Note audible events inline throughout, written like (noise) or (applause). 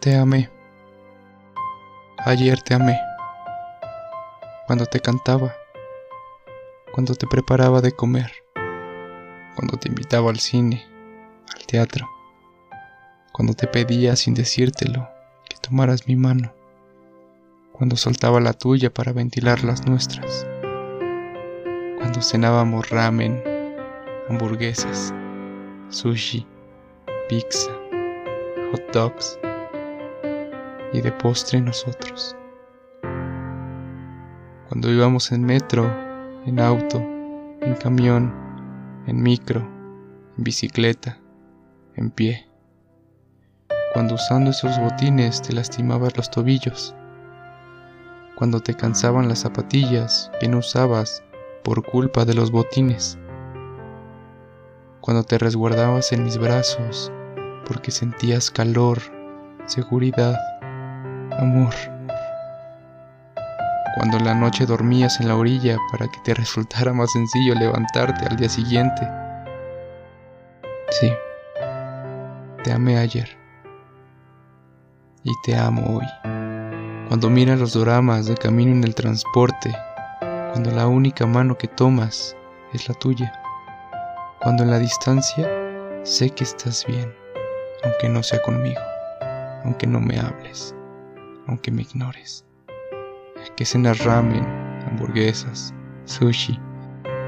Te amé. Ayer te amé. Cuando te cantaba. Cuando te preparaba de comer. Cuando te invitaba al cine, al teatro. Cuando te pedía sin decírtelo que tomaras mi mano. Cuando soltaba la tuya para ventilar las nuestras. Cuando cenábamos ramen, hamburguesas, sushi, pizza, hot dogs y de postre nosotros. Cuando íbamos en metro, en auto, en camión, en micro, en bicicleta, en pie. Cuando usando esos botines te lastimabas los tobillos. Cuando te cansaban las zapatillas que no usabas por culpa de los botines. Cuando te resguardabas en mis brazos porque sentías calor, seguridad, amor. Cuando en la noche dormías en la orilla para que te (laughs) resultara más sencillo levantarte al día siguiente. Sí, te amé ayer. Y te amo hoy. Cuando miras los doramas de camino en el transporte, cuando la única mano que tomas es la tuya, cuando en la distancia sé que estás bien, aunque no sea conmigo, aunque no me hables aunque me ignores. Que cenas ramen, hamburguesas, sushi,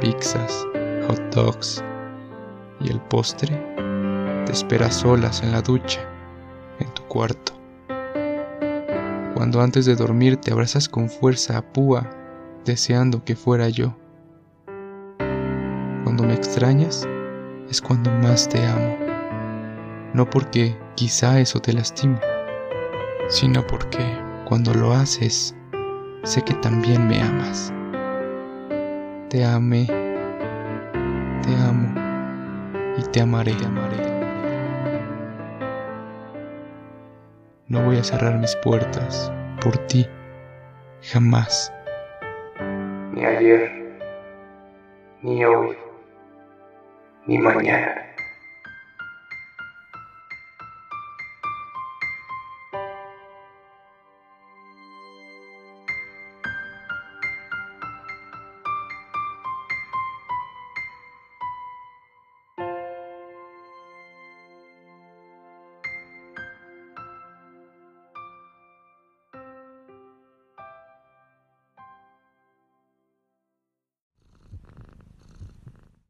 pizzas, hot dogs y el postre te espera solas en la ducha, en tu cuarto. Cuando antes de dormir te abrazas con fuerza a púa, deseando que fuera yo. Cuando me extrañas es cuando más te amo, no porque quizá eso te lastime sino porque cuando lo haces, sé que también me amas. Te amé, te amo y te amaré, amaré. No voy a cerrar mis puertas por ti, jamás. Ni ayer, ni hoy, ni mañana.